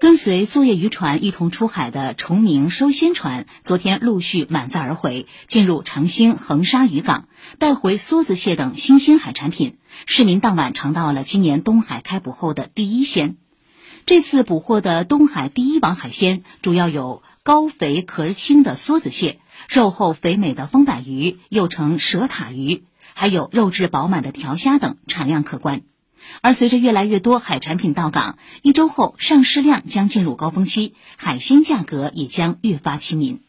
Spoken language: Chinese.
跟随作业渔船一同出海的崇明收鲜船，昨天陆续满载而回，进入长兴横沙渔港，带回梭子蟹等新鲜海产品。市民当晚尝到了今年东海开捕后的第一鲜。这次捕获的东海第一网海鲜，主要有高肥壳轻的梭子蟹，肉厚肥美的风板鱼，又称蛇塔鱼，还有肉质饱满的条虾等，产量可观。而随着越来越多海产品到港，一周后上市量将进入高峰期，海鲜价格也将越发亲民。